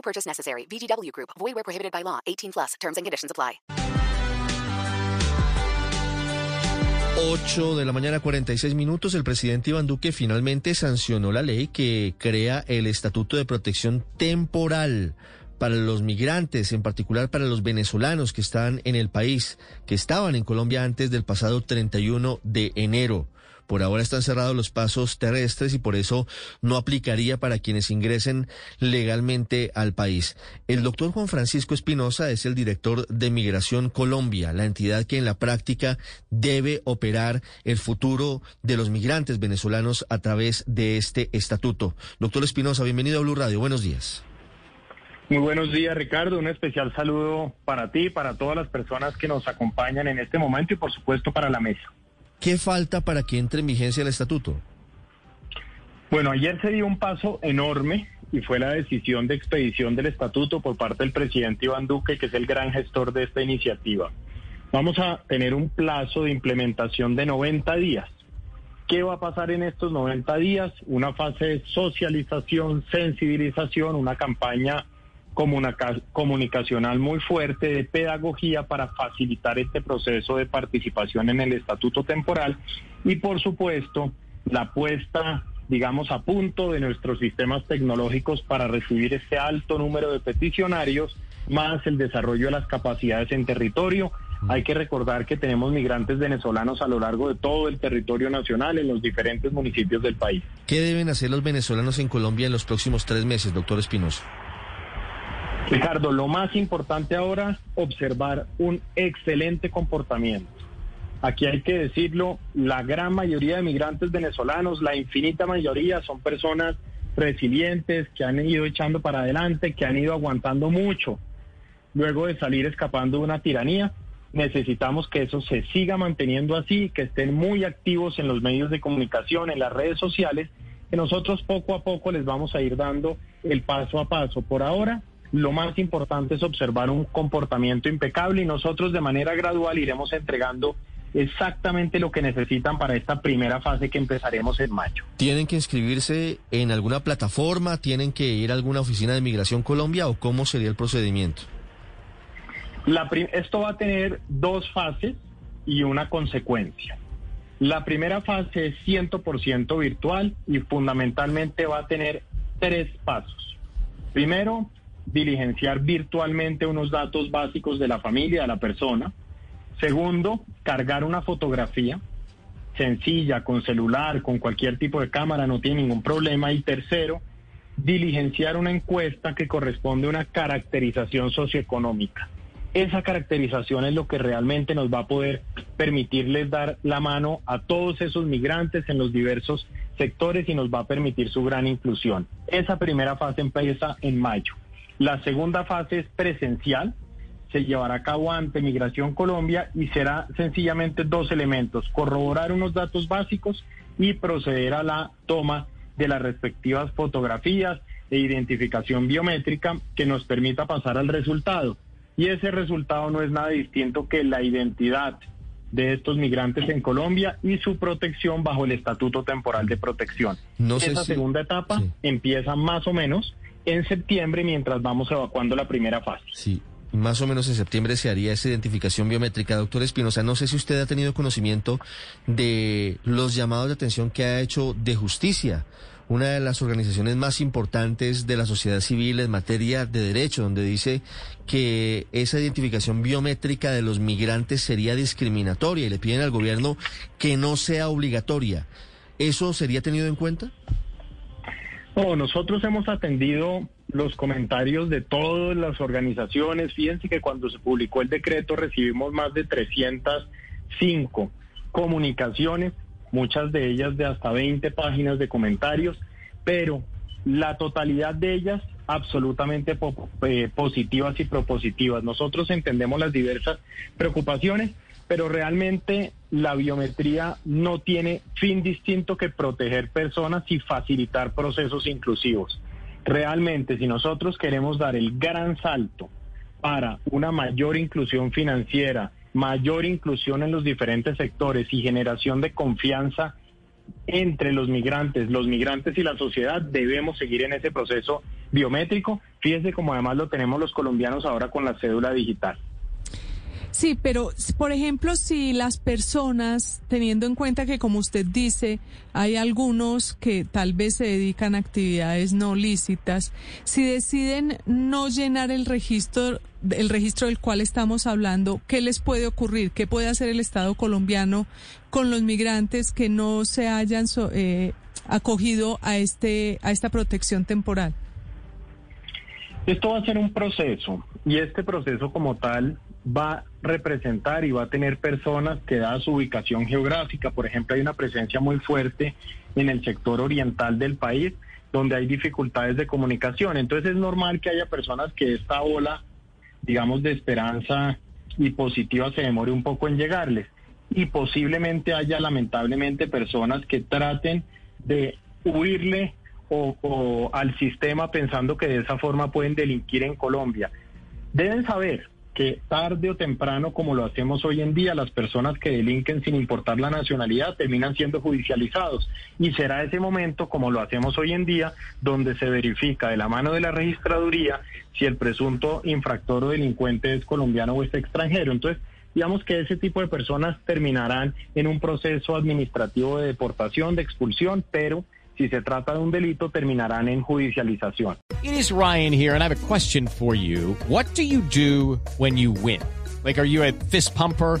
No purchase necessary. VGW Group. Void where prohibited by law. 18 plus. Terms and conditions apply. 8 de la mañana 46 minutos, el presidente Iván Duque finalmente sancionó la ley que crea el Estatuto de Protección Temporal para los migrantes, en particular para los venezolanos que están en el país, que estaban en Colombia antes del pasado 31 de enero. Por ahora están cerrados los pasos terrestres y por eso no aplicaría para quienes ingresen legalmente al país. El doctor Juan Francisco Espinosa es el director de Migración Colombia, la entidad que en la práctica debe operar el futuro de los migrantes venezolanos a través de este estatuto. Doctor Espinosa, bienvenido a Blue Radio. Buenos días. Muy buenos días, Ricardo. Un especial saludo para ti, para todas las personas que nos acompañan en este momento y, por supuesto, para la mesa. ¿Qué falta para que entre en vigencia el estatuto? Bueno, ayer se dio un paso enorme y fue la decisión de expedición del estatuto por parte del presidente Iván Duque, que es el gran gestor de esta iniciativa. Vamos a tener un plazo de implementación de 90 días. ¿Qué va a pasar en estos 90 días? Una fase de socialización, sensibilización, una campaña comunicacional muy fuerte de pedagogía para facilitar este proceso de participación en el estatuto temporal y por supuesto la puesta digamos a punto de nuestros sistemas tecnológicos para recibir este alto número de peticionarios más el desarrollo de las capacidades en territorio. Hay que recordar que tenemos migrantes venezolanos a lo largo de todo el territorio nacional, en los diferentes municipios del país. ¿Qué deben hacer los venezolanos en Colombia en los próximos tres meses, doctor Espinosa? Ricardo, lo más importante ahora, observar un excelente comportamiento. Aquí hay que decirlo, la gran mayoría de migrantes venezolanos, la infinita mayoría, son personas resilientes que han ido echando para adelante, que han ido aguantando mucho. Luego de salir escapando de una tiranía, necesitamos que eso se siga manteniendo así, que estén muy activos en los medios de comunicación, en las redes sociales, que nosotros poco a poco les vamos a ir dando el paso a paso. Por ahora, lo más importante es observar un comportamiento impecable y nosotros de manera gradual iremos entregando exactamente lo que necesitan para esta primera fase que empezaremos en mayo. ¿Tienen que inscribirse en alguna plataforma? ¿Tienen que ir a alguna oficina de Migración Colombia o cómo sería el procedimiento? esto va a tener dos fases y una consecuencia. La primera fase es 100% virtual y fundamentalmente va a tener tres pasos. Primero, diligenciar virtualmente unos datos básicos de la familia, de la persona. Segundo, cargar una fotografía sencilla, con celular, con cualquier tipo de cámara, no tiene ningún problema. Y tercero, diligenciar una encuesta que corresponde a una caracterización socioeconómica. Esa caracterización es lo que realmente nos va a poder permitirles dar la mano a todos esos migrantes en los diversos sectores y nos va a permitir su gran inclusión. Esa primera fase empieza en mayo. La segunda fase es presencial, se llevará a cabo ante Migración Colombia y será sencillamente dos elementos, corroborar unos datos básicos y proceder a la toma de las respectivas fotografías e identificación biométrica que nos permita pasar al resultado. Y ese resultado no es nada distinto que la identidad de estos migrantes en Colombia y su protección bajo el Estatuto Temporal de Protección. Esa segunda etapa empieza más o menos en septiembre mientras vamos evacuando la primera fase. Sí, más o menos en septiembre se haría esa identificación biométrica. Doctor Espinosa, no sé si usted ha tenido conocimiento de los llamados de atención que ha hecho de justicia, una de las organizaciones más importantes de la sociedad civil en materia de derecho, donde dice que esa identificación biométrica de los migrantes sería discriminatoria y le piden al gobierno que no sea obligatoria. ¿Eso sería tenido en cuenta? No, nosotros hemos atendido los comentarios de todas las organizaciones. Fíjense que cuando se publicó el decreto recibimos más de 305 comunicaciones, muchas de ellas de hasta 20 páginas de comentarios, pero la totalidad de ellas absolutamente eh, positivas y propositivas. Nosotros entendemos las diversas preocupaciones, pero realmente la biometría no tiene fin distinto que proteger personas y facilitar procesos inclusivos. Realmente, si nosotros queremos dar el gran salto para una mayor inclusión financiera, mayor inclusión en los diferentes sectores y generación de confianza entre los migrantes, los migrantes y la sociedad, debemos seguir en ese proceso biométrico. Fíjese como además lo tenemos los colombianos ahora con la cédula digital. Sí, pero por ejemplo, si las personas, teniendo en cuenta que como usted dice, hay algunos que tal vez se dedican a actividades no lícitas, si deciden no llenar el registro, el registro del cual estamos hablando, ¿qué les puede ocurrir? ¿Qué puede hacer el Estado colombiano con los migrantes que no se hayan eh, acogido a este a esta protección temporal? Esto va a ser un proceso y este proceso como tal va a representar y va a tener personas que da su ubicación geográfica. Por ejemplo, hay una presencia muy fuerte en el sector oriental del país donde hay dificultades de comunicación. Entonces es normal que haya personas que esta ola, digamos, de esperanza y positiva se demore un poco en llegarles. Y posiblemente haya lamentablemente personas que traten de huirle o, al sistema pensando que de esa forma pueden delinquir en Colombia. Deben saber que tarde o temprano, como lo hacemos hoy en día, las personas que delinquen sin importar la nacionalidad terminan siendo judicializados. Y será ese momento, como lo hacemos hoy en día, donde se verifica de la mano de la registraduría si el presunto infractor o delincuente es colombiano o es extranjero. Entonces, digamos que ese tipo de personas terminarán en un proceso administrativo de deportación, de expulsión, pero si se trata de un delito, terminarán en judicialización. It is Ryan here, and I have a question for you. What do you do when you win? Like, are you a fist pumper?